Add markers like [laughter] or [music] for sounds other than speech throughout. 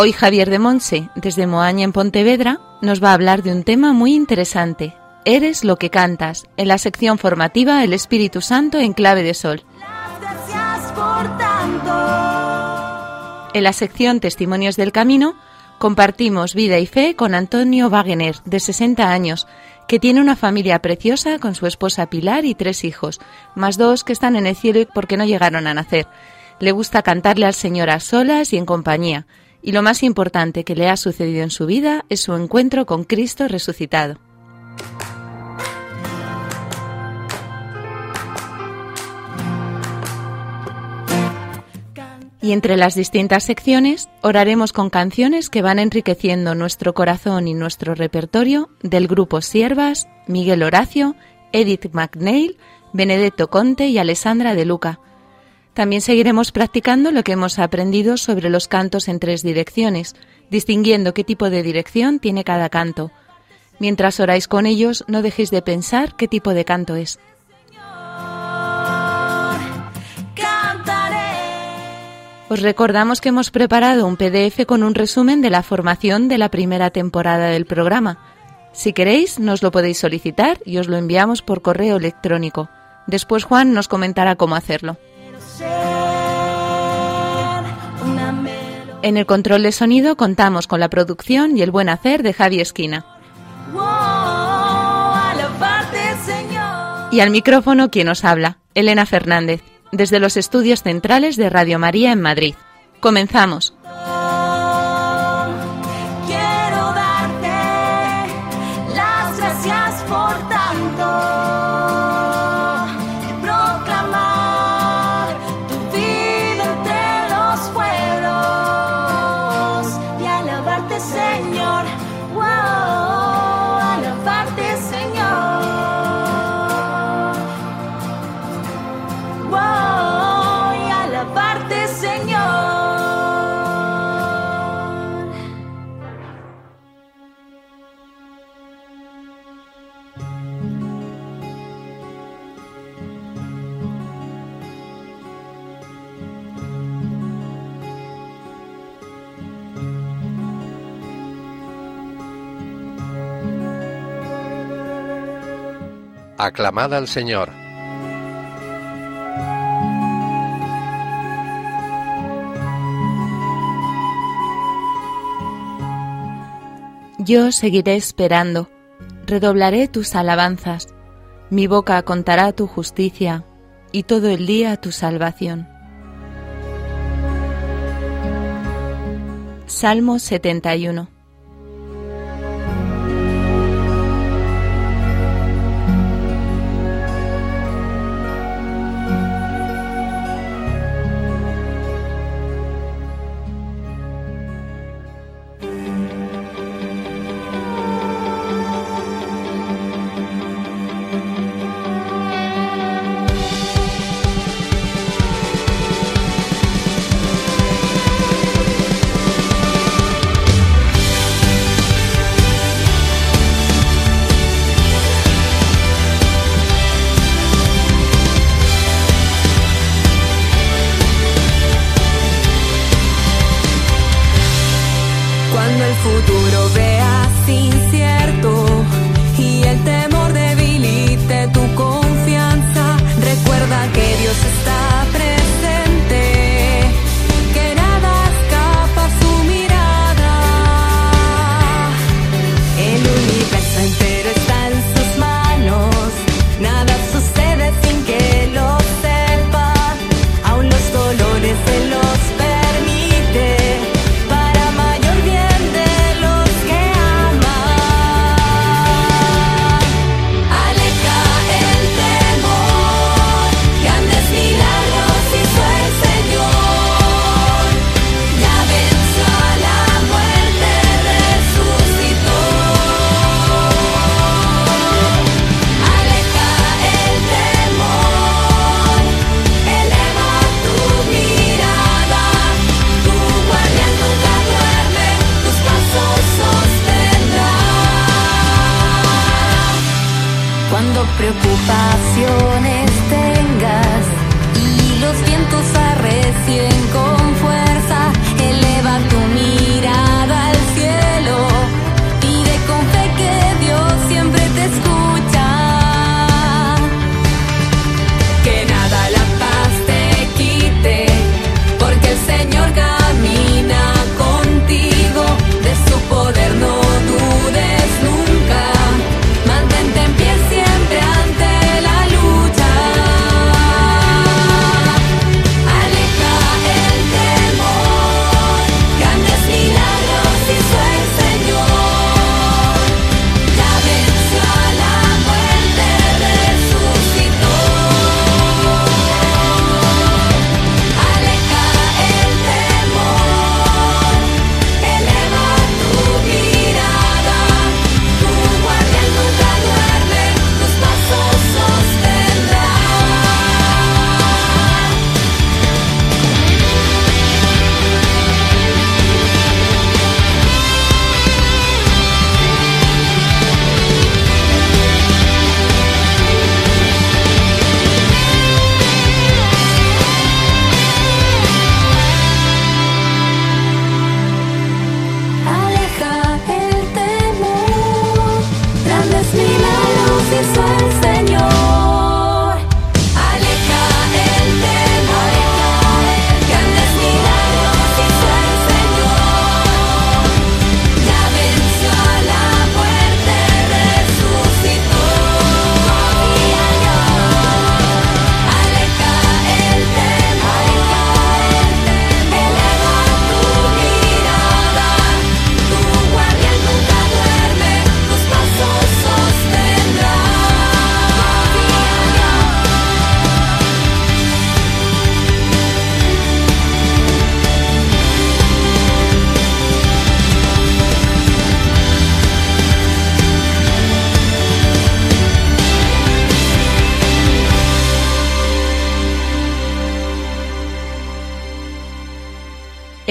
Hoy Javier de Monse, desde Moaña en Pontevedra, nos va a hablar de un tema muy interesante. Eres lo que cantas, en la sección formativa El Espíritu Santo en clave de sol. En la sección Testimonios del Camino compartimos vida y fe con Antonio Wagener, de 60 años, que tiene una familia preciosa con su esposa Pilar y tres hijos, más dos que están en el cielo porque no llegaron a nacer. Le gusta cantarle al Señor a solas y en compañía, y lo más importante que le ha sucedido en su vida es su encuentro con Cristo resucitado. Y entre las distintas secciones oraremos con canciones que van enriqueciendo nuestro corazón y nuestro repertorio del grupo Siervas, Miguel Horacio, Edith McNeil, Benedetto Conte y Alessandra de Luca. También seguiremos practicando lo que hemos aprendido sobre los cantos en tres direcciones, distinguiendo qué tipo de dirección tiene cada canto. Mientras oráis con ellos, no dejéis de pensar qué tipo de canto es. Os recordamos que hemos preparado un PDF con un resumen de la formación de la primera temporada del programa. Si queréis, nos lo podéis solicitar y os lo enviamos por correo electrónico. Después Juan nos comentará cómo hacerlo. En el control de sonido contamos con la producción y el buen hacer de Javi Esquina. Y al micrófono quien os habla, Elena Fernández, desde los estudios centrales de Radio María en Madrid. Comenzamos. Aclamad al Señor. Yo seguiré esperando, redoblaré tus alabanzas, mi boca contará tu justicia y todo el día tu salvación. Salmo 71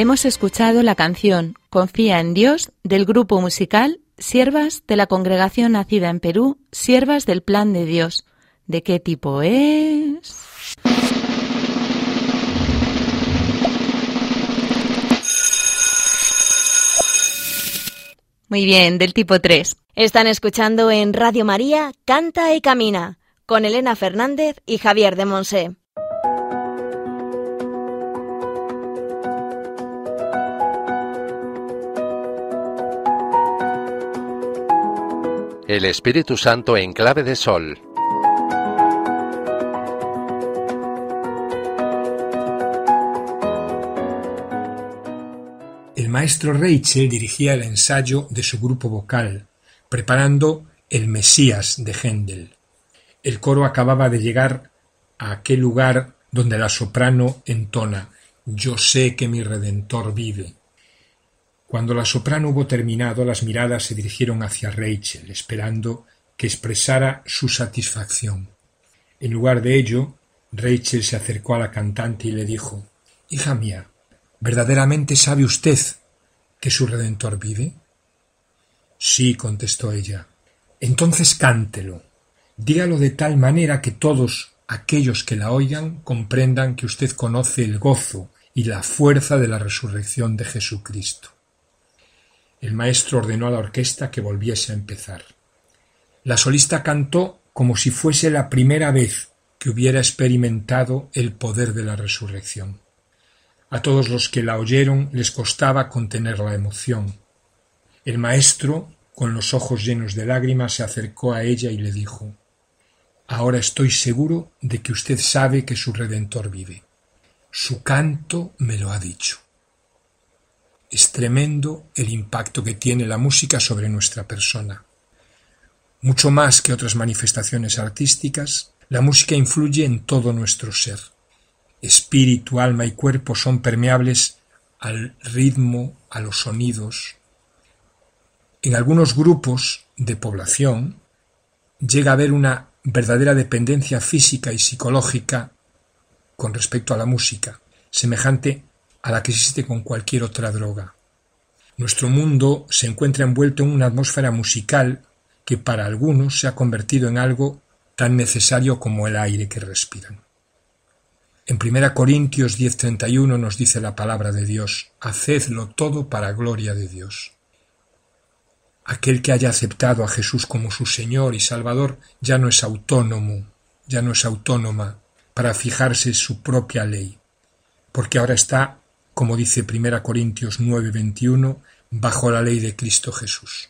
Hemos escuchado la canción Confía en Dios del grupo musical Siervas de la congregación nacida en Perú, Siervas del Plan de Dios. ¿De qué tipo es? Muy bien, del tipo 3. Están escuchando en Radio María Canta y Camina con Elena Fernández y Javier de Monse. El Espíritu Santo en clave de sol. El maestro Rachel dirigía el ensayo de su grupo vocal, preparando el Mesías de Händel. El coro acababa de llegar a aquel lugar donde la soprano entona Yo sé que mi Redentor vive. Cuando la soprano hubo terminado, las miradas se dirigieron hacia Rachel, esperando que expresara su satisfacción. En lugar de ello, Rachel se acercó a la cantante y le dijo Hija mía, ¿verdaderamente sabe usted que su Redentor vive? Sí, contestó ella. Entonces cántelo. Dígalo de tal manera que todos aquellos que la oigan comprendan que usted conoce el gozo y la fuerza de la resurrección de Jesucristo. El maestro ordenó a la orquesta que volviese a empezar. La solista cantó como si fuese la primera vez que hubiera experimentado el poder de la resurrección. A todos los que la oyeron les costaba contener la emoción. El maestro, con los ojos llenos de lágrimas, se acercó a ella y le dijo Ahora estoy seguro de que usted sabe que su Redentor vive. Su canto me lo ha dicho. Es tremendo el impacto que tiene la música sobre nuestra persona. Mucho más que otras manifestaciones artísticas, la música influye en todo nuestro ser. Espíritu, alma y cuerpo son permeables al ritmo, a los sonidos. En algunos grupos de población llega a haber una verdadera dependencia física y psicológica con respecto a la música, semejante a la que existe con cualquier otra droga. Nuestro mundo se encuentra envuelto en una atmósfera musical que para algunos se ha convertido en algo tan necesario como el aire que respiran. En 1 Corintios 10:31 nos dice la palabra de Dios, hacedlo todo para gloria de Dios. Aquel que haya aceptado a Jesús como su Señor y Salvador ya no es autónomo, ya no es autónoma para fijarse su propia ley, porque ahora está, como dice 1 Corintios 9:21, bajo la ley de Cristo Jesús.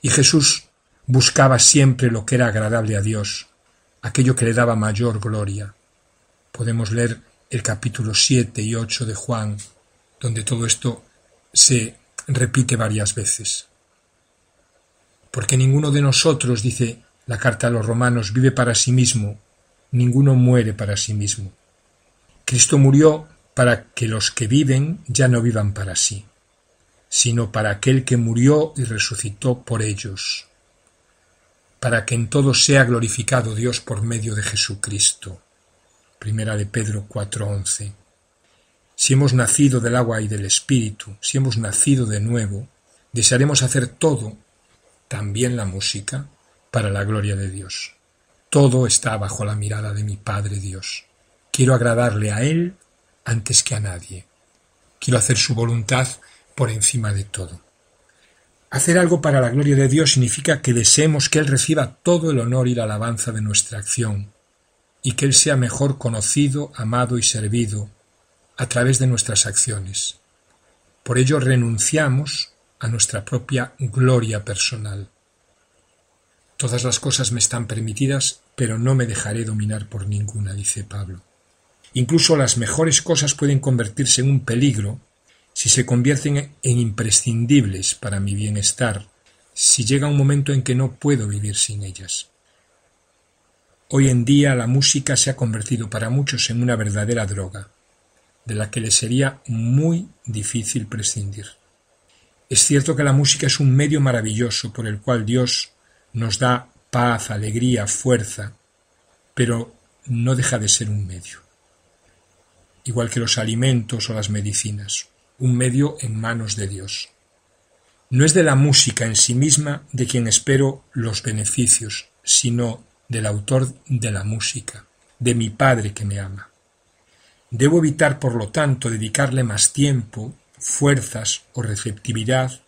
Y Jesús buscaba siempre lo que era agradable a Dios, aquello que le daba mayor gloria. Podemos leer el capítulo 7 y 8 de Juan, donde todo esto se repite varias veces. Porque ninguno de nosotros, dice la carta a los romanos, vive para sí mismo, ninguno muere para sí mismo. Cristo murió para que los que viven ya no vivan para sí, sino para aquel que murió y resucitó por ellos para que en todo sea glorificado Dios por medio de Jesucristo. Primera de Pedro 4:11. Si hemos nacido del agua y del Espíritu, si hemos nacido de nuevo, desearemos hacer todo, también la música, para la gloria de Dios. Todo está bajo la mirada de mi Padre Dios. Quiero agradarle a Él antes que a nadie. Quiero hacer su voluntad por encima de todo. Hacer algo para la gloria de Dios significa que deseemos que Él reciba todo el honor y la alabanza de nuestra acción, y que Él sea mejor conocido, amado y servido a través de nuestras acciones. Por ello renunciamos a nuestra propia gloria personal. Todas las cosas me están permitidas, pero no me dejaré dominar por ninguna, dice Pablo. Incluso las mejores cosas pueden convertirse en un peligro si se convierten en imprescindibles para mi bienestar, si llega un momento en que no puedo vivir sin ellas. Hoy en día la música se ha convertido para muchos en una verdadera droga, de la que les sería muy difícil prescindir. Es cierto que la música es un medio maravilloso por el cual Dios nos da paz, alegría, fuerza, pero no deja de ser un medio. Igual que los alimentos o las medicinas un medio en manos de Dios. No es de la música en sí misma de quien espero los beneficios, sino del autor de la música, de mi Padre que me ama. Debo evitar, por lo tanto, dedicarle más tiempo, fuerzas o receptividad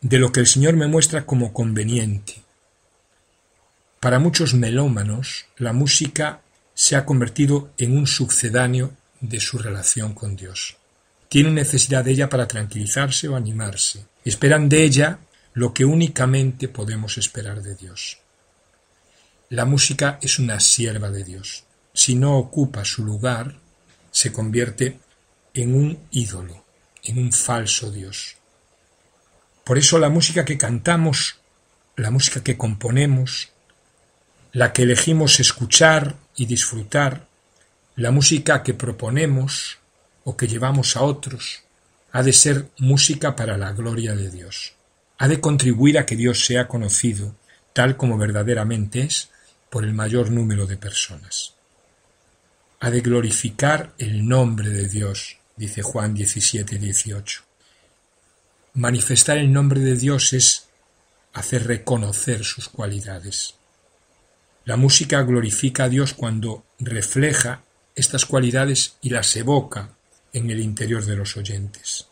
de lo que el Señor me muestra como conveniente. Para muchos melómanos, la música se ha convertido en un sucedáneo de su relación con Dios. Tienen necesidad de ella para tranquilizarse o animarse. Esperan de ella lo que únicamente podemos esperar de Dios. La música es una sierva de Dios. Si no ocupa su lugar, se convierte en un ídolo, en un falso Dios. Por eso la música que cantamos, la música que componemos, la que elegimos escuchar y disfrutar, la música que proponemos, o que llevamos a otros ha de ser música para la gloria de Dios. Ha de contribuir a que Dios sea conocido tal como verdaderamente es por el mayor número de personas. Ha de glorificar el nombre de Dios, dice Juan 17, 18. Manifestar el nombre de Dios es hacer reconocer sus cualidades. La música glorifica a Dios cuando refleja estas cualidades y las evoca en el interior de los oyentes.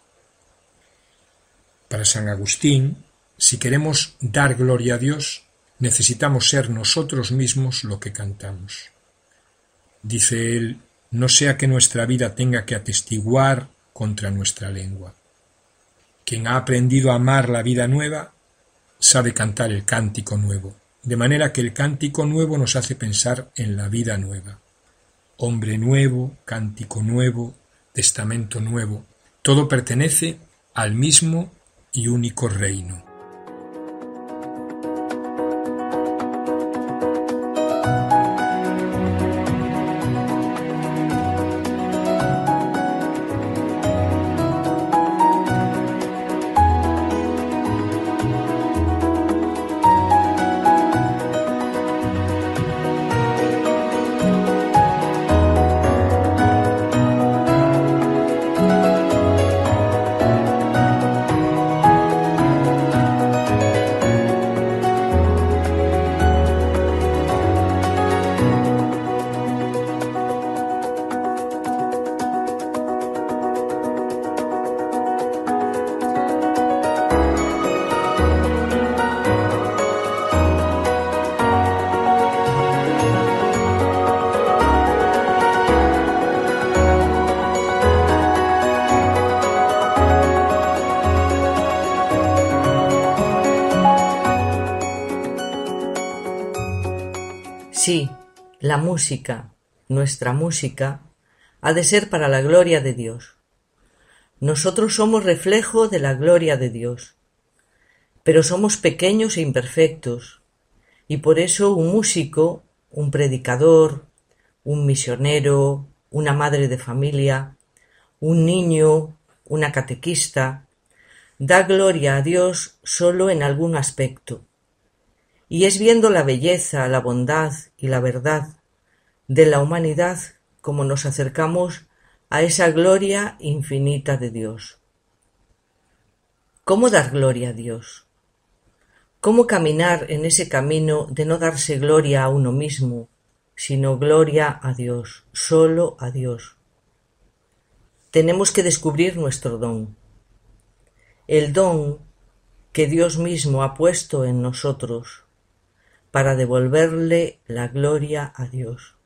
Para San Agustín, si queremos dar gloria a Dios, necesitamos ser nosotros mismos lo que cantamos. Dice él, no sea que nuestra vida tenga que atestiguar contra nuestra lengua. Quien ha aprendido a amar la vida nueva sabe cantar el cántico nuevo, de manera que el cántico nuevo nos hace pensar en la vida nueva. Hombre nuevo, cántico nuevo, Testamento Nuevo, todo pertenece al mismo y único reino. Nuestra música, ha de ser para la gloria de Dios. Nosotros somos reflejo de la gloria de Dios, pero somos pequeños e imperfectos, y por eso un músico, un predicador, un misionero, una madre de familia, un niño, una catequista, da gloria a Dios solo en algún aspecto, y es viendo la belleza, la bondad y la verdad de la humanidad como nos acercamos a esa gloria infinita de Dios. ¿Cómo dar gloria a Dios? ¿Cómo caminar en ese camino de no darse gloria a uno mismo, sino gloria a Dios, solo a Dios? Tenemos que descubrir nuestro don. El don que Dios mismo ha puesto en nosotros para devolverle la gloria a Dios.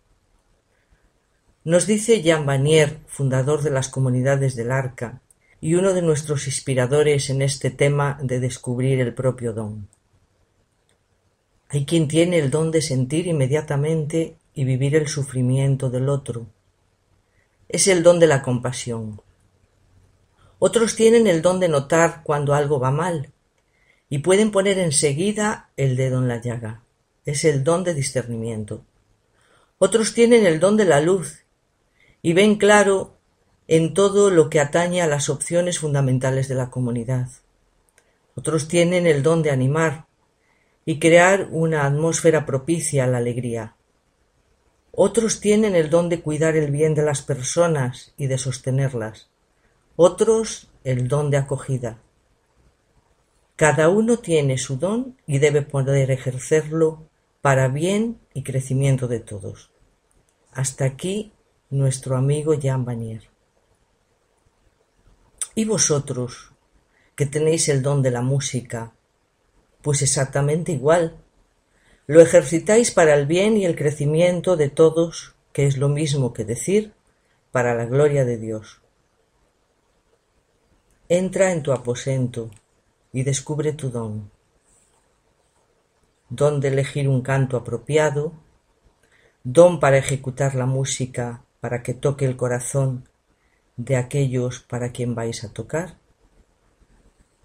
Nos dice Jean Vanier, fundador de las comunidades del Arca, y uno de nuestros inspiradores en este tema de descubrir el propio don. Hay quien tiene el don de sentir inmediatamente y vivir el sufrimiento del otro. Es el don de la compasión. Otros tienen el don de notar cuando algo va mal y pueden poner enseguida el dedo en la llaga. Es el don de discernimiento. Otros tienen el don de la luz y ven claro en todo lo que atañe a las opciones fundamentales de la comunidad. Otros tienen el don de animar y crear una atmósfera propicia a la alegría. Otros tienen el don de cuidar el bien de las personas y de sostenerlas. Otros el don de acogida. Cada uno tiene su don y debe poder ejercerlo para bien y crecimiento de todos. Hasta aquí nuestro amigo Jean Vanier. ¿Y vosotros, que tenéis el don de la música? Pues exactamente igual. Lo ejercitáis para el bien y el crecimiento de todos, que es lo mismo que decir, para la gloria de Dios. Entra en tu aposento y descubre tu don. Don de elegir un canto apropiado, don para ejecutar la música para que toque el corazón de aquellos para quien vais a tocar,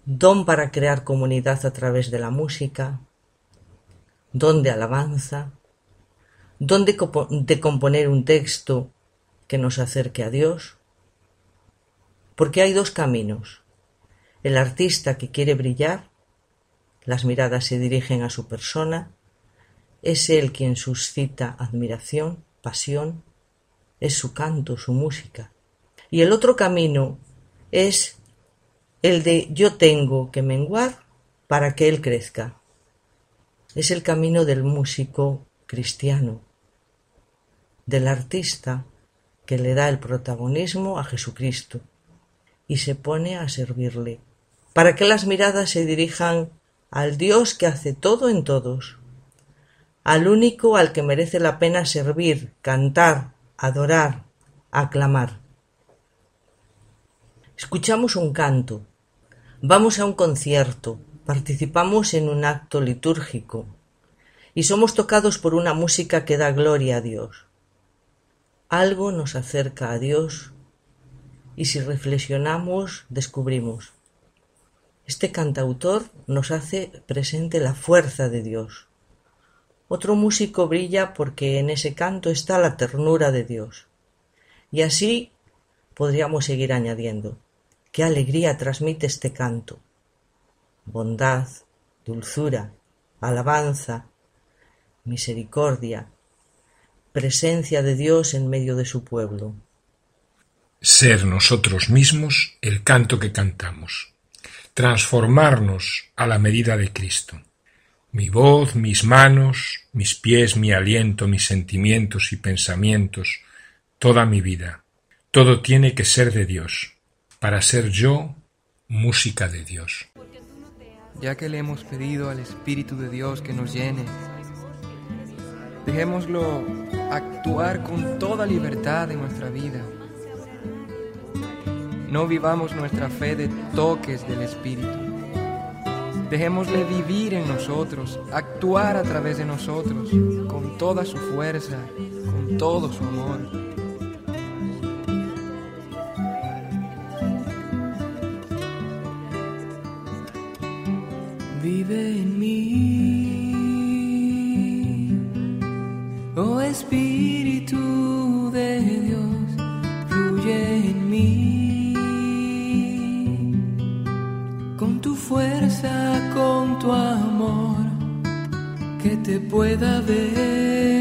don para crear comunidad a través de la música, don de alabanza, don de, componer un texto que nos acerque a Dios, porque hay dos caminos. El artista que quiere brillar, las miradas se dirigen a su persona, es él quien suscita admiración, pasión, es su canto, su música. Y el otro camino es el de yo tengo que menguar para que él crezca. Es el camino del músico cristiano, del artista que le da el protagonismo a Jesucristo y se pone a servirle, para que las miradas se dirijan al Dios que hace todo en todos, al único al que merece la pena servir, cantar, adorar, aclamar. Escuchamos un canto, vamos a un concierto, participamos en un acto litúrgico y somos tocados por una música que da gloria a Dios. Algo nos acerca a Dios y si reflexionamos descubrimos. Este cantautor nos hace presente la fuerza de Dios otro músico brilla porque en ese canto está la ternura de Dios. Y así podríamos seguir añadiendo. Qué alegría transmite este canto. Bondad, dulzura, alabanza, misericordia, presencia de Dios en medio de su pueblo. Ser nosotros mismos el canto que cantamos. Transformarnos a la medida de Cristo. Mi voz, mis manos, mis pies, mi aliento, mis sentimientos y pensamientos, toda mi vida. Todo tiene que ser de Dios, para ser yo música de Dios. Ya que le hemos pedido al Espíritu de Dios que nos llene, dejémoslo actuar con toda libertad en nuestra vida. No vivamos nuestra fe de toques del Espíritu Dejémosle vivir en nosotros, actuar a través de nosotros, con toda su fuerza, con todo su amor. Vive en mí, oh Espíritu de Dios, fluye en mí con tu fuerza tu amor que te pueda ver.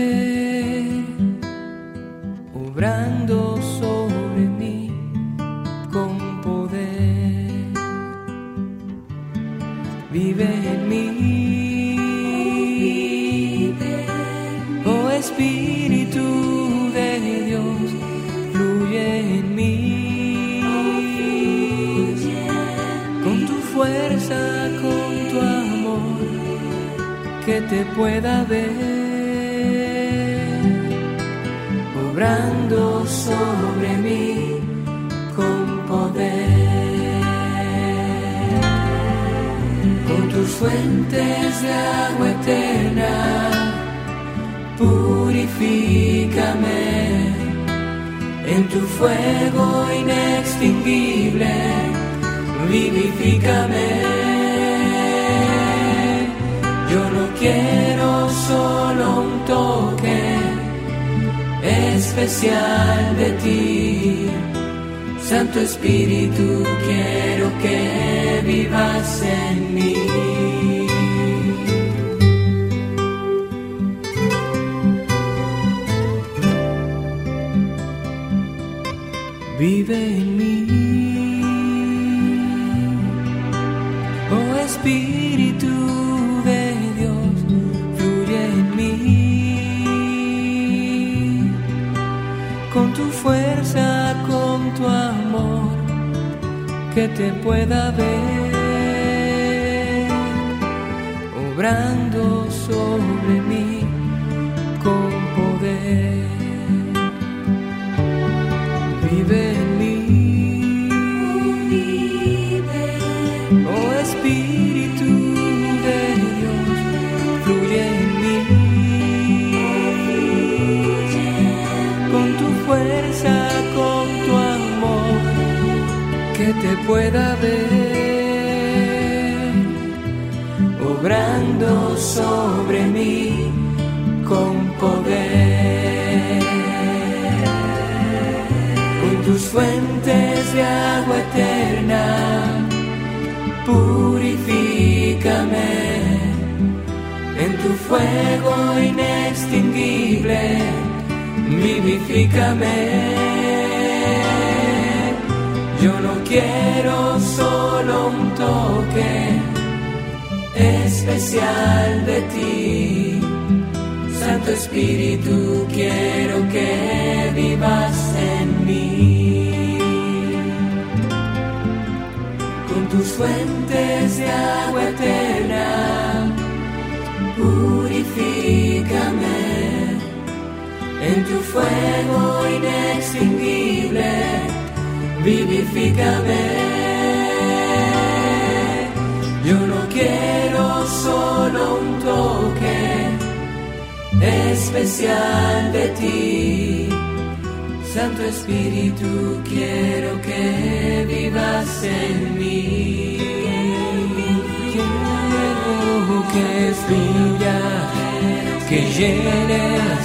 que llenes,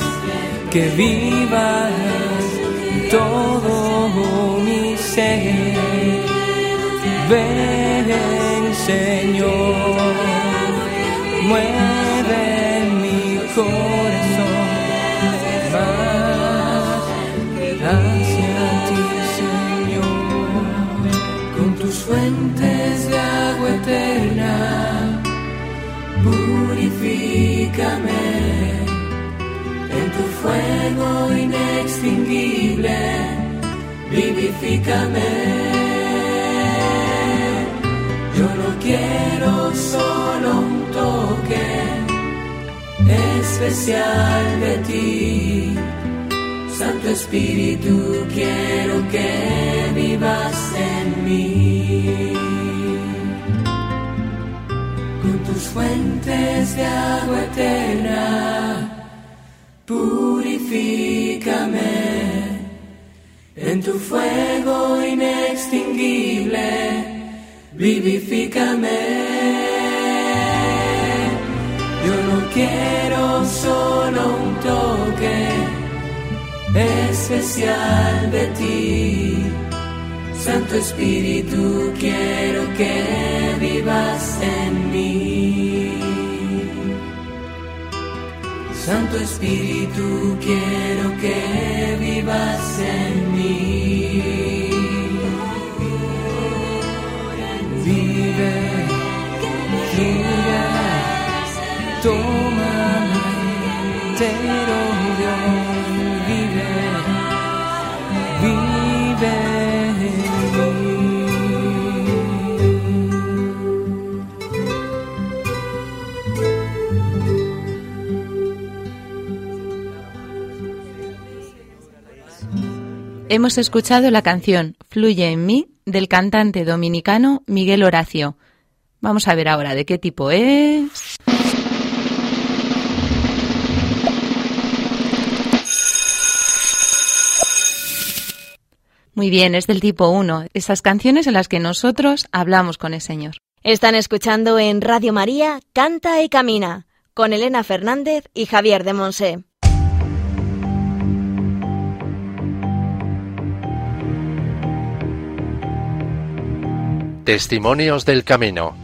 que vivas todo mi ser. Ven, Señor, muere. Ubícame en tu fuego inextinguible, vivifícame. Yo no quiero solo un toque especial de ti. Santo Espíritu, quiero que vivas en mí. Tus fuentes de agua eterna, purifícame en tu fuego inextinguible, vivifícame. Yo no quiero solo un toque especial de ti. Santo Espíritu, quiero que vivas en mí. Santo Espíritu, quiero que vivas en mí. Vive, gira, tómame entero, Dios, Hemos escuchado la canción Fluye en mí del cantante dominicano Miguel Horacio. Vamos a ver ahora de qué tipo es. Muy bien, es del tipo 1, esas canciones en las que nosotros hablamos con el Señor. Están escuchando en Radio María Canta y Camina con Elena Fernández y Javier de Monse. Testimonios del Camino.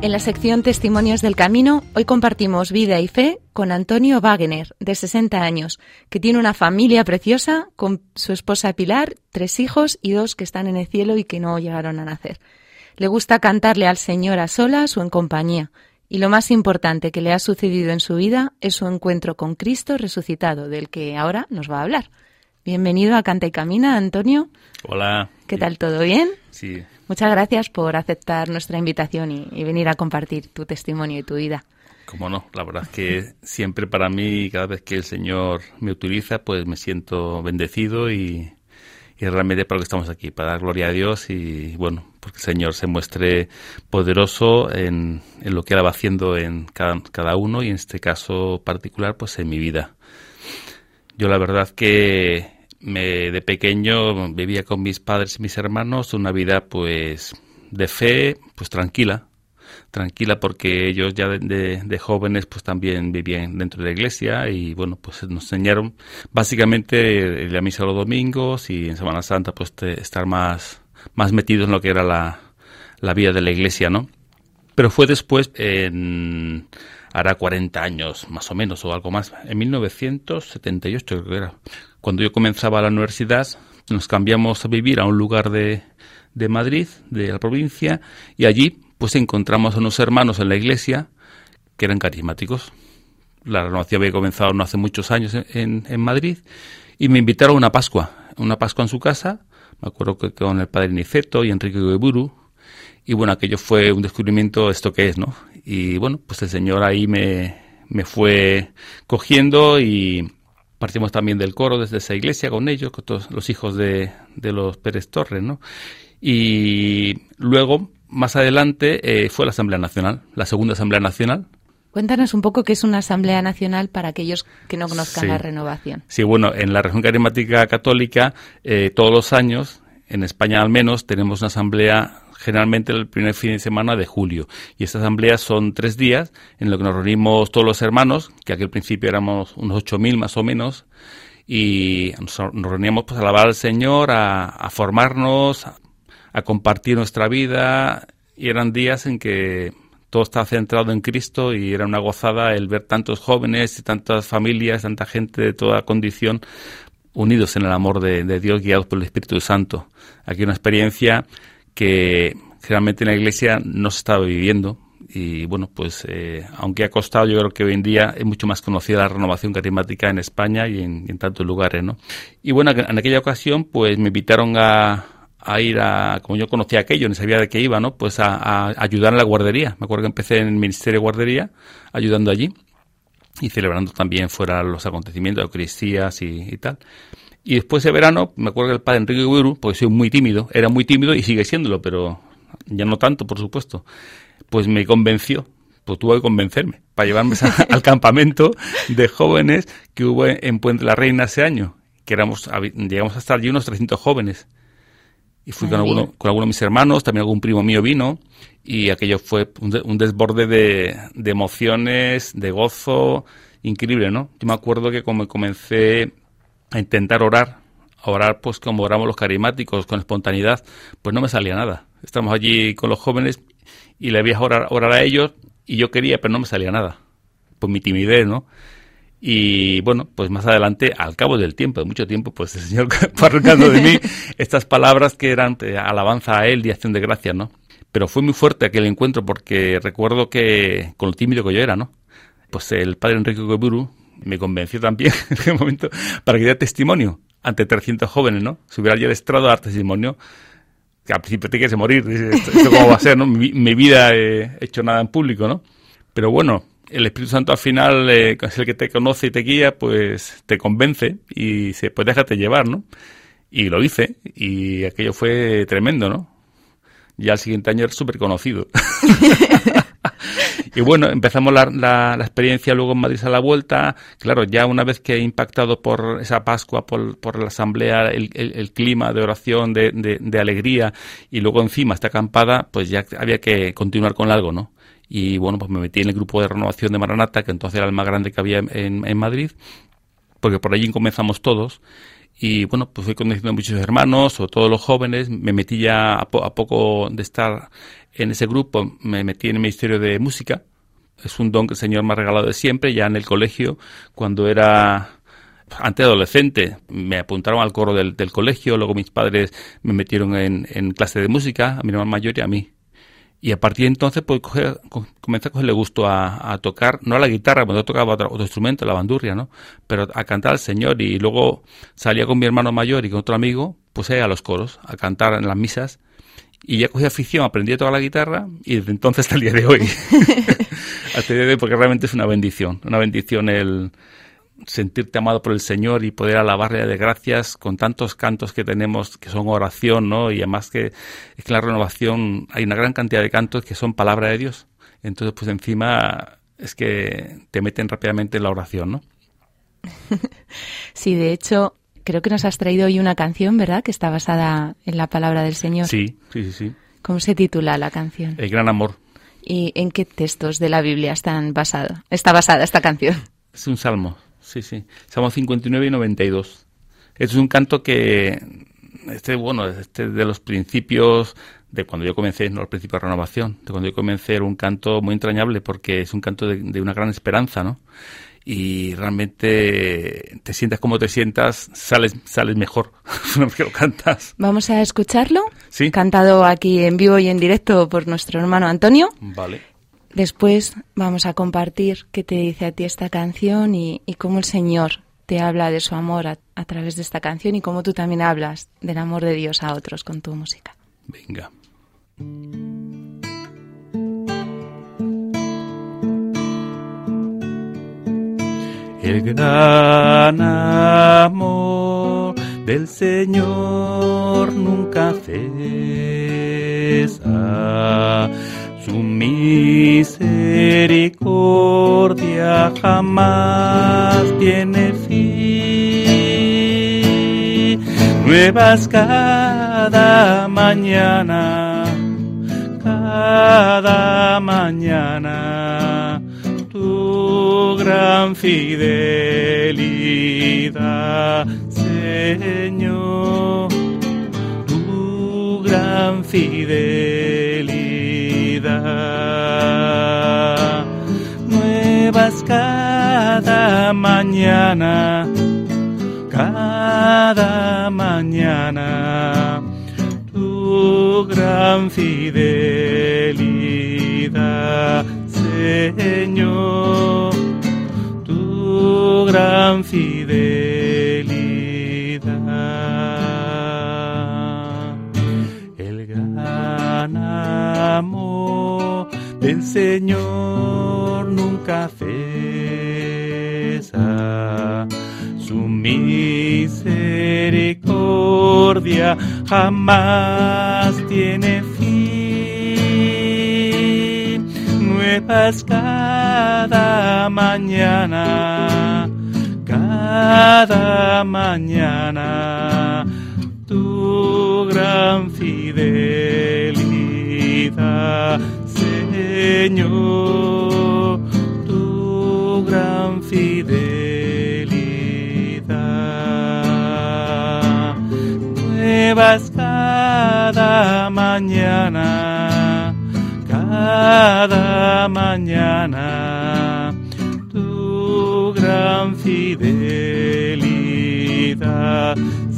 En la sección Testimonios del Camino, hoy compartimos vida y fe con Antonio Wagner, de 60 años, que tiene una familia preciosa con su esposa Pilar, tres hijos y dos que están en el cielo y que no llegaron a nacer. Le gusta cantarle al Señor a solas o en compañía. Y lo más importante que le ha sucedido en su vida es su encuentro con Cristo resucitado, del que ahora nos va a hablar. Bienvenido a Canta y Camina, Antonio. Hola. ¿Qué tal? ¿Todo bien? Sí, Muchas gracias por aceptar nuestra invitación y, y venir a compartir tu testimonio y tu vida. cómo no. La verdad es que siempre para mí, cada vez que el Señor me utiliza, pues me siento bendecido y, y realmente para lo que estamos aquí, para dar gloria a Dios y bueno, porque el Señor se muestre poderoso en, en lo que Él va haciendo en cada, cada uno y en este caso particular, pues en mi vida. Yo la verdad que me, de pequeño vivía con mis padres y mis hermanos una vida pues de fe, pues tranquila, tranquila porque ellos ya de, de- jóvenes pues también vivían dentro de la iglesia y bueno pues nos enseñaron básicamente la misa los domingos y en Semana Santa pues estar más más metidos en lo que era la, la vida de la iglesia, ¿no? Pero fue después, en, hará 40 años más o menos, o algo más, en 1978 creo que era, cuando yo comenzaba la universidad, nos cambiamos a vivir a un lugar de, de Madrid, de la provincia, y allí pues encontramos a unos hermanos en la iglesia que eran carismáticos. La renovación había comenzado no hace muchos años en, en- Madrid, y me invitaron a una Pascua, una Pascua en su casa, me acuerdo que con el padre Niceto y Enrique Gueburu, y bueno, aquello fue un descubrimiento, esto que es, ¿no? Y bueno, pues el Señor ahí me, me fue cogiendo y partimos también del coro desde esa iglesia con ellos, con todos los hijos de, de los Pérez Torres, ¿no? Y luego, más adelante, eh, fue la Asamblea Nacional, la segunda Asamblea Nacional, Cuéntanos un poco qué es una Asamblea Nacional para aquellos que no conozcan Sí. la renovación. Sí, bueno, en la región carismática católica, eh, todos los años, en España al menos, tenemos una asamblea generalmente el primer fin de semana de julio. Y estas asambleas son tres días en los que nos reunimos todos los hermanos, que aquí al principio éramos unos 8.000 más o menos, y nos, nos reuníamos pues, a alabar al Señor, a, a formarnos, a, compartir nuestra vida, y eran días en que todo estaba centrado en Cristo y era una gozada el ver tantos jóvenes y tantas familias, tanta gente de toda condición unidos en el amor de, Dios, guiados por el Espíritu Santo. Aquí una experiencia que generalmente en la iglesia no se estaba viviendo y bueno, pues eh, aunque ha costado, yo creo que hoy en día es mucho más conocida la renovación carismática en España y en, en tantos lugares, ¿no? Y bueno, en aquella ocasión pues me invitaron a, a ir a, como yo conocía aquello, ni sabía de qué iba, ¿no? Pues a, a ayudar en la guardería. Me acuerdo que empecé en el Ministerio de Guardería, ayudando allí y celebrando también fuera los acontecimientos, Eucaristías y, y tal. Y después de verano, me acuerdo que el padre Enrique Guiru, porque soy muy tímido, era muy tímido y sigue siéndolo, pero ya no tanto, por supuesto, pues me convenció, pues tuvo que convencerme, para llevarme [laughs] al campamento de jóvenes que hubo en Puente la Reina ese año, que éramos, llegamos a estar allí unos 300 jóvenes. Y fui con Madre alguno, mía. con algunos de mis hermanos, también algún primo mío vino, y aquello fue un, de- un desborde de, de emociones, de gozo, increíble, ¿no? Yo me acuerdo que como comencé a intentar orar, a orar pues como oramos los carismáticos, con espontaneidad, pues no me salía nada. Estamos allí con los jóvenes y le había orar, orar a ellos y yo quería, pero no me salía nada. Por mi timidez, ¿no? Y bueno, pues más adelante, al cabo del tiempo, de mucho tiempo, pues el Señor [laughs] fue arrancando de mí estas palabras que eran eh, alabanza a Él y acción de gracias, ¿no? Pero fue muy fuerte aquel encuentro porque recuerdo que, con lo tímido que yo era, ¿no? Pues el padre Enrique Goburu me convenció también [laughs] en ese momento para que diera testimonio ante 300 jóvenes, ¿no? Subir allí al estrado a dar testimonio que al principio te quieres morir, ¿esto, cómo va a ser, no? Mi, mi vida he hecho nada en público, ¿no? Pero bueno, el Espíritu Santo al final eh, es el que te conoce y te guía, pues te convence y dice, pues déjate llevar, ¿no? Y lo hice y aquello fue tremendo, ¿no? Ya el siguiente año era súper conocido. [laughs] [laughs] y bueno, empezamos la, la, la, experiencia luego en Madrid a la vuelta. Claro, ya una vez que he impactado por esa Pascua, por, por la asamblea, el, el, el, clima de oración, de, de, de, alegría, y luego encima esta acampada, pues ya había que continuar con algo, ¿no? Y bueno, pues me metí en el grupo de renovación de Maranata, que entonces era el más grande que había en, en Madrid, porque por allí comenzamos todos. Y bueno, pues fui conociendo a muchos hermanos, o todos los jóvenes. Me metí ya a, po a, poco de estar en ese grupo, me metí en el Ministerio de Música. Es un don que el Señor me ha regalado de siempre. Ya en el colegio, cuando era antes adolescente, me apuntaron al coro del, del colegio. Luego mis padres me metieron en, en, clase de música, a mi hermano mayor y a mí. Y a partir de entonces, pues coger, comencé a cogerle gusto a, a, tocar, no a la guitarra, cuando yo tocaba otro, otro, instrumento, la bandurria, ¿no? Pero a cantar al Señor y luego salía con mi hermano mayor y con otro amigo, pues a los coros, a cantar en las misas. Y ya cogí afición, aprendí a tocar la guitarra y desde entonces hasta el día de hoy. [laughs] [laughs] hasta el día de hoy, porque realmente es una bendición, una bendición el sentirte amado por el Señor y poder alabarle de gracias con tantos cantos que tenemos que son oración, ¿no? Y además que es que en la renovación hay una gran cantidad de cantos que son palabra de Dios. Entonces, pues encima es que te meten rápidamente en la oración, ¿no? [laughs] Sí, de hecho, creo que nos has traído hoy una canción, ¿verdad? Que está basada en la palabra del Señor. Sí, sí, sí, sí. ¿Cómo se titula la canción? El gran amor. ¿Y en qué textos de la Biblia están basada, está basada esta canción? Es un salmo, sí, sí. Salmo 59 y 92. Es un canto que, este, bueno, este de los principios de cuando yo comencé, no los principios de renovación, de cuando yo comencé era un canto muy entrañable porque es un canto de, de una gran esperanza, ¿no? y realmente te sientas como te sientas, sales, sales mejor una vez que lo cantas. Vamos a escucharlo. Sí. Cantado aquí en vivo y en directo por nuestro hermano Antonio. Vale. Después vamos a compartir qué te dice a ti esta canción y, cómo el Señor te habla de su amor a, a, través de esta canción y cómo tú también hablas del amor de Dios a otros con tu música. Venga. El gran amor del Señor nunca cesa, su misericordia jamás tiene fin. Nuevas cada mañana, cada mañana tu gran fidelidad, Señor, tu gran fidelidad. Nuevas cada mañana, cada mañana, tu gran fidelidad. Señor, tu gran fidelidad. Señor nunca cesa. Su misericordia jamás tiene fin. Nuevas cada mañana, cada mañana, tu gran fidelidad, Señor, tu gran fidelidad. Nuevas cada mañana, cada mañana, tu gran fidelidad,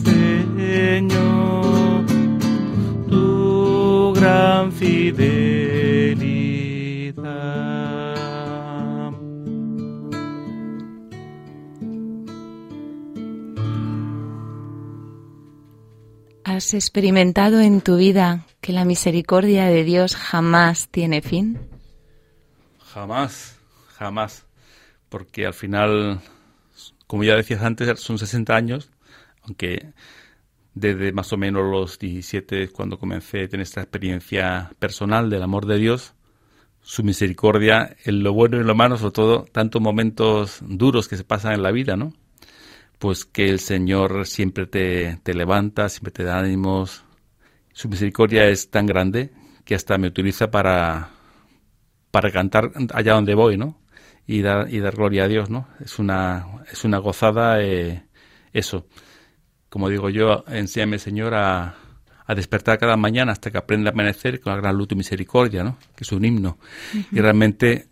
Señor, gran fidelidad. ¿Has experimentado en tu vida que la misericordia de Dios jamás tiene fin? Jamás, jamás. Porque al final, como ya decías antes, son 60 años, aunque desde más o menos los 17, cuando comencé a tener esta experiencia personal del amor de Dios, su misericordia en lo bueno y en lo malo, sobre todo tantos momentos duros que se pasan en la vida, ¿no? Pues que el Señor siempre te, te levanta, siempre te da ánimos. Su misericordia es tan grande que hasta me utiliza para, para cantar allá donde voy, ¿no? Y dar, y dar gloria a Dios, ¿no? Es una, es una gozada eh, eso. Como digo yo, enséñame, Señor, a, a despertar cada mañana hasta que aprenda a amanecer con la gran luz y misericordia, ¿no? Que es un himno. Y realmente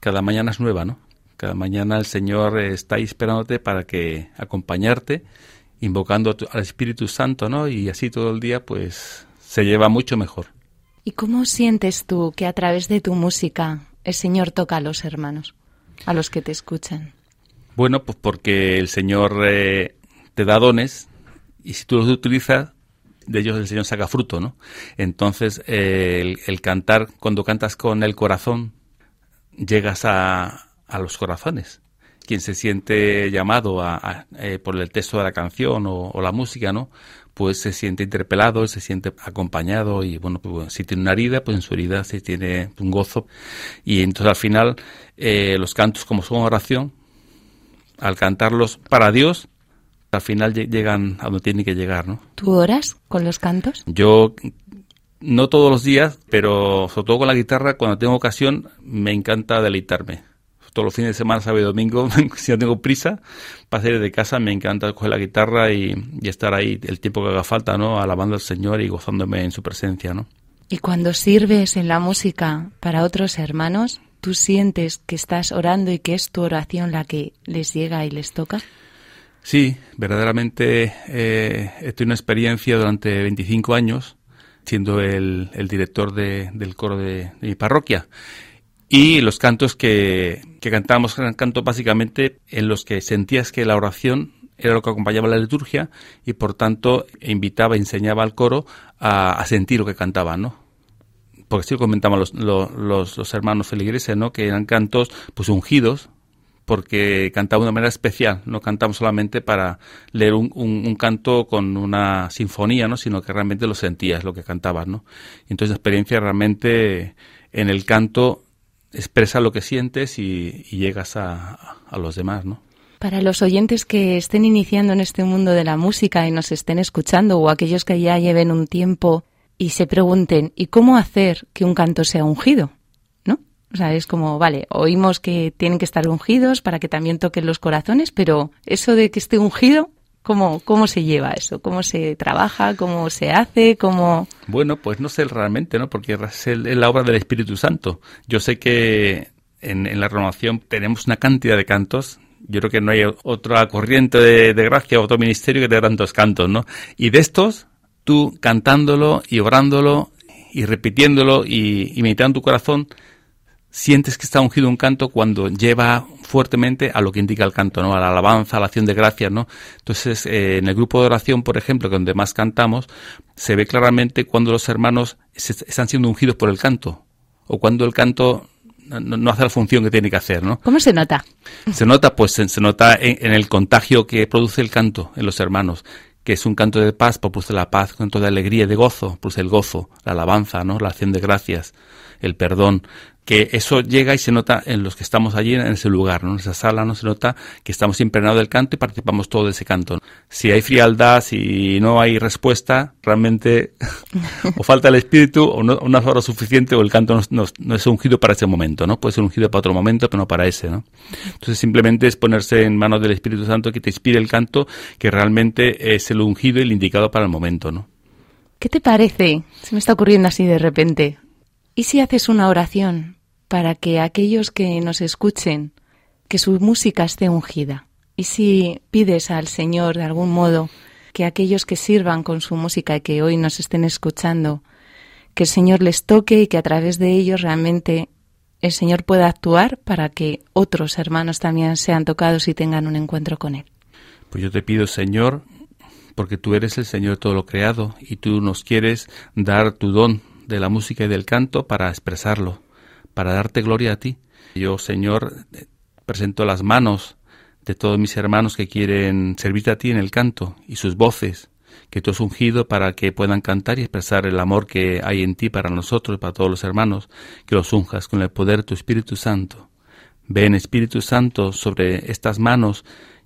cada mañana es nueva, ¿no? Cada mañana el Señor eh, está ahí esperándote para que acompañarte, invocando al Espíritu Santo, ¿no? Y así todo el día, pues, se lleva mucho mejor. ¿Y cómo sientes tú que a través de tu música el Señor toca a los hermanos, a los que te escuchan? Bueno, pues porque el Señor eh, te da dones y si tú los utilizas, de ellos el Señor saca fruto, ¿no? Entonces, eh, el, cantar, cuando cantas con el corazón, llegas a, a los corazones. Quien se siente llamado a, eh, por el texto de la canción o, la música, ¿no? Pues se siente interpelado, se siente acompañado y, bueno, pues, si tiene una herida, pues en su herida se tiene un gozo. Y entonces al final, eh, los cantos como son oración, al cantarlos para Dios, al final lle- llegan a donde tienen que llegar, ¿no? ¿Tú oras con los cantos? Yo no todos los días, pero sobre todo con la guitarra, cuando tengo ocasión, me encanta deleitarme. Todos los fines de semana, sábado y domingo, [laughs] si no tengo prisa, para salir de casa, me encanta coger la guitarra y, y estar ahí el tiempo que haga falta, ¿no? Alabando al Señor y gozándome en su presencia, ¿no? Y cuando sirves en la música para otros hermanos, ¿tú sientes que estás orando y que es tu oración la que les llega y les toca? Sí, verdaderamente eh, he una experiencia durante 25 años siendo el, el director de- del coro de, de mi parroquia. Y los cantos que, que cantábamos eran cantos básicamente en los que sentías que la oración era lo que acompañaba la liturgia y por tanto invitaba, enseñaba al coro a, a sentir lo que cantaban, ¿no? Porque sí lo comentaban los, los, los hermanos feligreses, ¿no? Que eran cantos pues ungidos, porque cantaba de una manera especial, no cantamos solamente para leer un, un- canto con una sinfonía, ¿no? sino que realmente lo sentías, lo que cantabas, ¿no? Entonces la experiencia realmente en el canto expresa lo que sientes y, y llegas a, a los demás, ¿no? Para los oyentes que estén iniciando en este mundo de la música y nos estén escuchando o aquellos que ya lleven un tiempo y se pregunten, ¿y cómo hacer que un canto sea ungido? O sea, es como, vale, oímos que tienen que estar ungidos para que también toquen los corazones, pero eso de que esté ungido, ¿cómo, cómo se lleva eso? ¿Cómo se trabaja? ¿Cómo se hace? ¿Cómo...? Bueno, pues no sé realmente, ¿no? Porque es la obra del Espíritu Santo. Yo sé que en, en la renovación tenemos una cantidad de cantos. Yo creo que no hay otra corriente de, de gracia, otro ministerio que tenga tantos cantos, ¿no? Y de estos, tú cantándolo y orándolo y repitiéndolo y, y meditando en tu corazón, sientes que está ungido un canto cuando lleva fuertemente a lo que indica el canto, ¿no? A la alabanza, a la acción de gracias, ¿no? Entonces, eh, en el grupo de oración, por ejemplo, que donde más cantamos, se ve claramente cuando los hermanos se- están siendo ungidos por el canto. o cuando el canto no, no hace la función que tiene que hacer, ¿no? ¿Cómo se nota? Se nota, pues se, se nota en, en el contagio que produce el canto en los hermanos, que es un canto de paz, pues produce la paz, un canto de alegría, de gozo, produce el gozo, la alabanza, ¿no? La acción de gracias, el perdón, que eso llega y se nota en los que estamos allí en ese lugar, ¿no? En esa sala, ¿no? Se nota que estamos impregnados del canto y participamos todo de ese canto. Si hay frialdad, si no hay respuesta, realmente [laughs] o falta el espíritu o no, una hora suficiente o el canto no, es ungido para ese momento, ¿no? Puede ser ungido para otro momento, pero no para ese, ¿no? Entonces simplemente es ponerse en manos del Espíritu Santo que te inspire el canto, que realmente es el ungido y el indicado para el momento, ¿no? ¿Qué te parece? Se me está ocurriendo así de repente. ¿Y si haces una oración para que aquellos que nos escuchen, que su música esté ungida? ¿Y si pides al Señor de algún modo que aquellos que sirvan con su música y que hoy nos estén escuchando, que el Señor les toque y que a través de ellos realmente el Señor pueda actuar para que otros hermanos también sean tocados y tengan un encuentro con Él? Pues yo te pido, Señor, porque tú eres el Señor de todo lo creado y tú nos quieres dar tu don de la música y del canto para expresarlo, para darte gloria a ti. Yo, Señor, presento las manos de todos mis hermanos que quieren servirte a ti en el canto y sus voces que tú has ungido para que puedan cantar y expresar el amor que hay en ti para nosotros, para todos los hermanos, que los unjas con el poder de tu Espíritu Santo. Ven, Espíritu Santo, sobre estas manos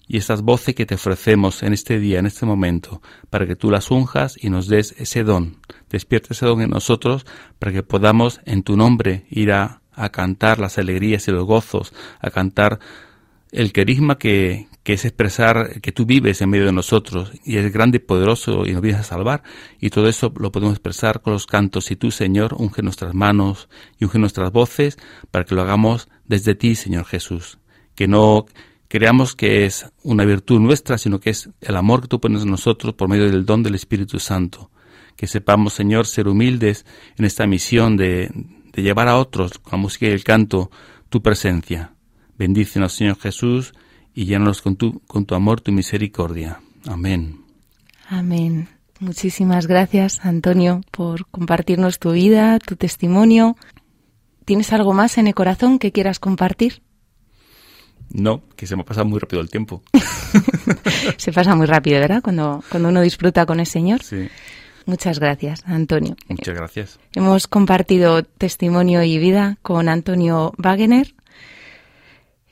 y estas voces que te ofrecemos en este día, en este momento, para que tú las unjas y nos des ese don. Despierta ese don en nosotros para que podamos en tu nombre ir a, a cantar las alegrías y los gozos, a cantar el querisma que, que es expresar que tú vives en medio de nosotros y es grande y poderoso y nos vienes a salvar. Y todo eso lo podemos expresar con los cantos. Y tú, Señor, unge nuestras manos y unge nuestras voces para que lo hagamos desde ti, Señor Jesús. Que no creamos que es una virtud nuestra, sino que es el amor que tú pones en nosotros por medio del don del Espíritu Santo. Que sepamos, Señor, ser humildes en esta misión de, de llevar a otros con la música y el canto tu presencia. Bendícenos, Señor Jesús, y llénanos con tu, con tu amor, tu misericordia. Amén. Amén. Muchísimas gracias, Antonio, por compartirnos tu vida, tu testimonio. ¿Tienes algo más en el corazón que quieras compartir? No, que se me ha pasado muy rápido el tiempo. [laughs] Se pasa muy rápido, ¿verdad? Cuando, cuando uno disfruta con el Señor. Sí, Muchas gracias, Antonio. muchas gracias. Hemos compartido testimonio y vida con Antonio Wagener.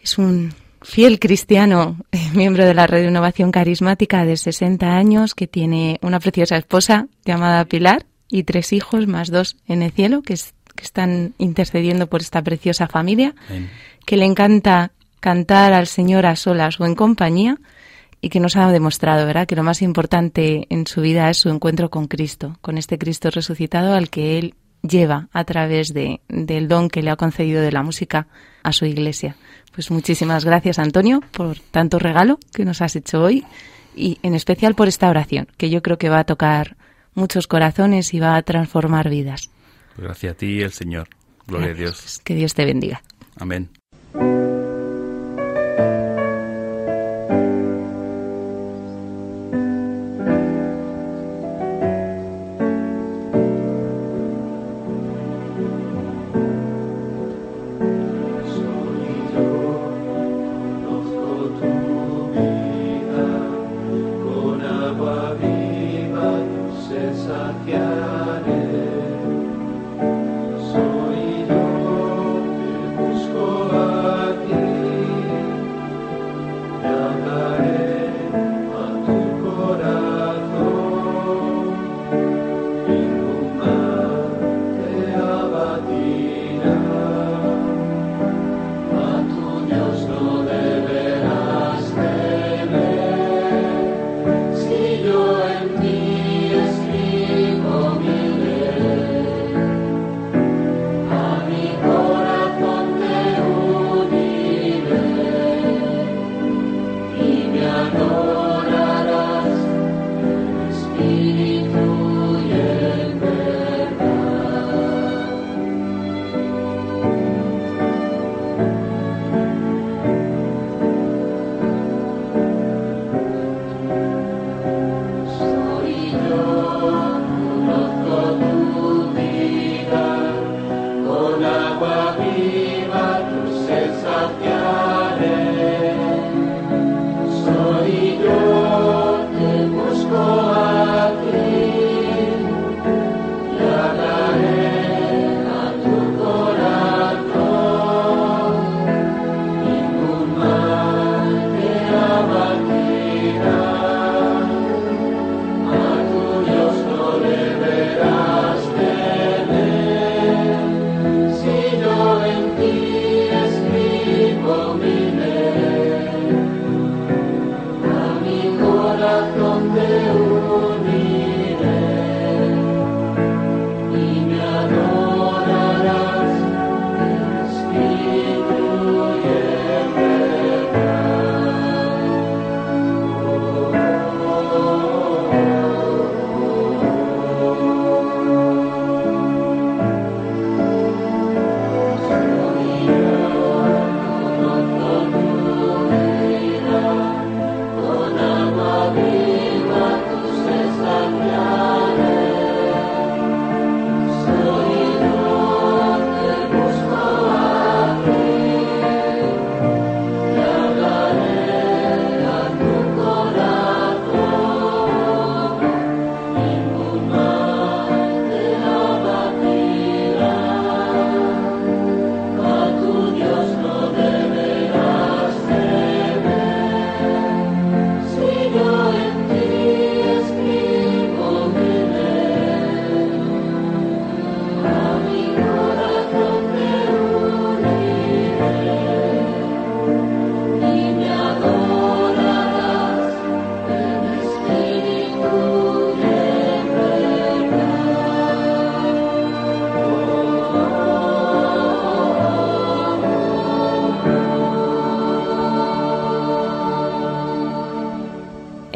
Es un fiel cristiano, [laughs] eh, miembro de la Red de Innovación Carismática de 60 años, que tiene una preciosa esposa llamada Pilar y tres hijos, más dos en el cielo, que, es- que están intercediendo por esta preciosa familia, que le encanta cantar al Señor a solas o en compañía y que nos ha demostrado, ¿verdad?, que lo más importante en su vida es su encuentro con Cristo, con este Cristo resucitado al que él lleva a través de, del don que le ha concedido de la música a su iglesia. Pues muchísimas gracias, Antonio, por tanto regalo que nos has hecho hoy y en especial por esta oración, que yo creo que va a tocar muchos corazones y va a transformar vidas. Pues gracias a ti al Señor. Gloria a Dios. Que Dios te bendiga. Amén.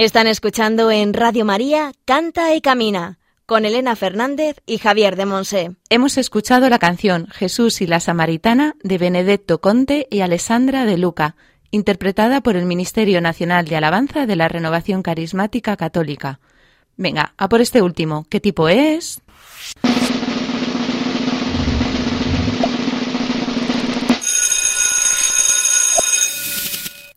Están escuchando en Radio María Canta y Camina con Elena Fernández y Javier de Monse. Hemos escuchado la canción Jesús y la Samaritana de Benedetto Conte y Alessandra de Luca, interpretada por el Ministerio Nacional de Alabanza de la Renovación Carismática Católica. Venga, a por este último. ¿Qué tipo es?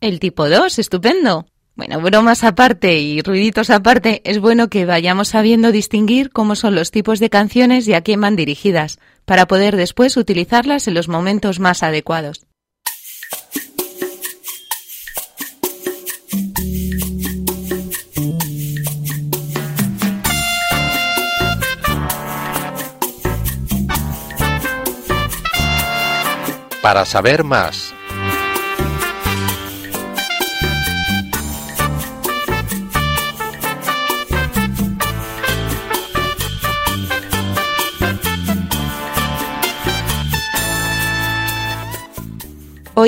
El tipo 2, estupendo. Bueno, bromas aparte y ruiditos aparte, es bueno que vayamos sabiendo distinguir cómo son los tipos de canciones y a quién van dirigidas, para poder después utilizarlas en los momentos más adecuados. Para saber más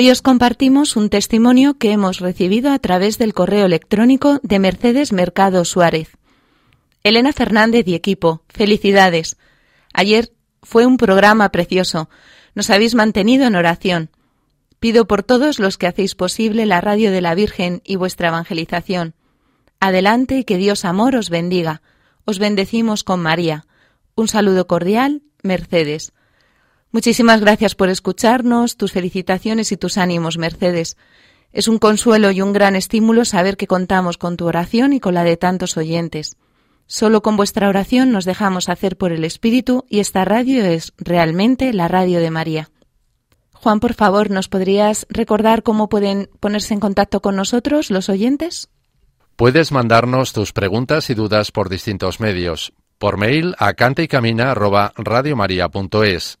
Hoy os compartimos un testimonio que hemos recibido a través del correo electrónico de Mercedes Mercado Suárez. Elena Fernández y equipo, felicidades. Ayer fue un programa precioso. Nos habéis mantenido en oración. Pido por todos los que hacéis posible la radio de la Virgen y vuestra evangelización. Adelante y que Dios amor os bendiga. Os bendecimos con María. Un saludo cordial, Mercedes. Muchísimas gracias por escucharnos, tus felicitaciones y tus ánimos, Mercedes. Es un consuelo y un gran estímulo saber que contamos con tu oración y con la de tantos oyentes. Solo con vuestra oración nos dejamos hacer por el Espíritu y esta radio es realmente la radio de María. Juan, por favor, ¿nos podrías recordar cómo pueden ponerse en contacto con nosotros los oyentes? Puedes mandarnos tus preguntas y dudas por distintos medios. Por mail a cantaycamina@radiomaria.es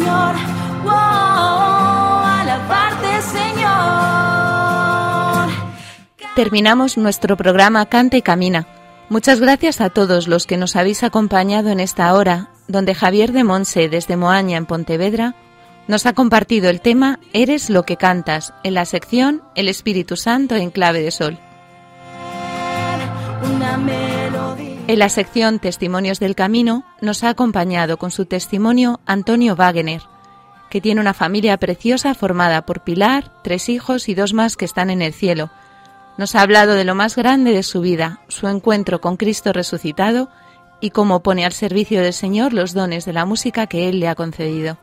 Señor, wow, alabarte Señor. Terminamos nuestro programa Canta y Camina. Muchas gracias a todos los que nos habéis acompañado en esta hora, donde Javier de Monse, desde Moaña, en Pontevedra, nos ha compartido el tema Eres lo que cantas, en la sección El Espíritu Santo en clave de sol. Una. En la sección Testimonios del Camino nos ha acompañado con su testimonio Antonio Wagener, que tiene una familia preciosa formada por Pilar, tres hijos y dos más que están en el cielo. Nos ha hablado de lo más grande de su vida, su encuentro con Cristo resucitado y cómo pone al servicio del Señor los dones de la música que Él le ha concedido.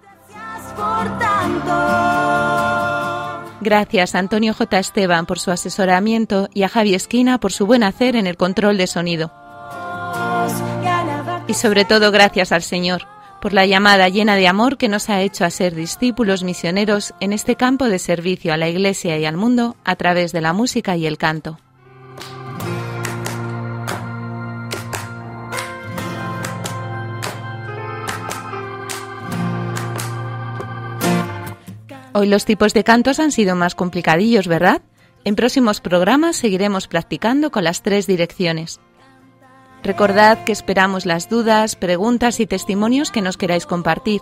Gracias a Antonio J. Esteban por su asesoramiento y a Javi Esquina por su buen hacer en el control de sonido. Y sobre todo gracias al Señor por la llamada llena de amor que nos ha hecho a ser discípulos misioneros en este campo de servicio a la Iglesia y al mundo a través de la música y el canto. Hoy los tipos de cantos han sido más complicadillos, ¿verdad? En próximos programas seguiremos practicando con las tres direcciones. Recordad que esperamos las dudas, preguntas y testimonios que nos queráis compartir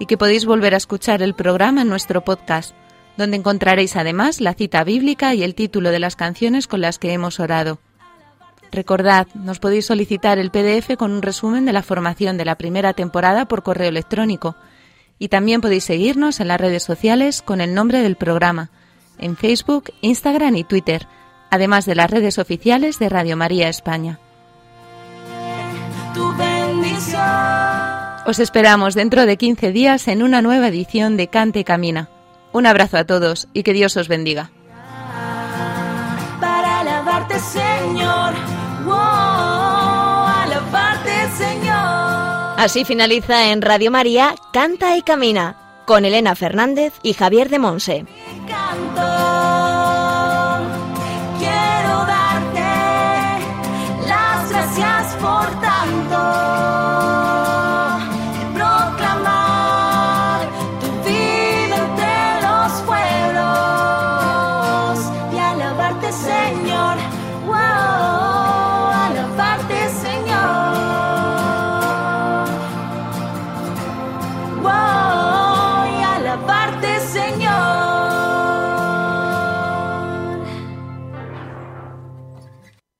y que podéis volver a escuchar el programa en nuestro podcast, donde encontraréis además la cita bíblica y el título de las canciones con las que hemos orado. Recordad, nos podéis solicitar el PDF con un resumen de la formación de la primera temporada por correo electrónico y también podéis seguirnos en las redes sociales con el nombre del programa, en Facebook, Instagram y Twitter, además de las redes oficiales de Radio María España. Tu bendición. Os esperamos dentro de 15 días en una nueva edición de Cante y Camina. Un abrazo a todos y que Dios os bendiga. para alabarte, Señor. Wow, alabarte, Señor. Así finaliza en Radio María Canta y Camina con Elena Fernández y Javier de Monse. Tanto.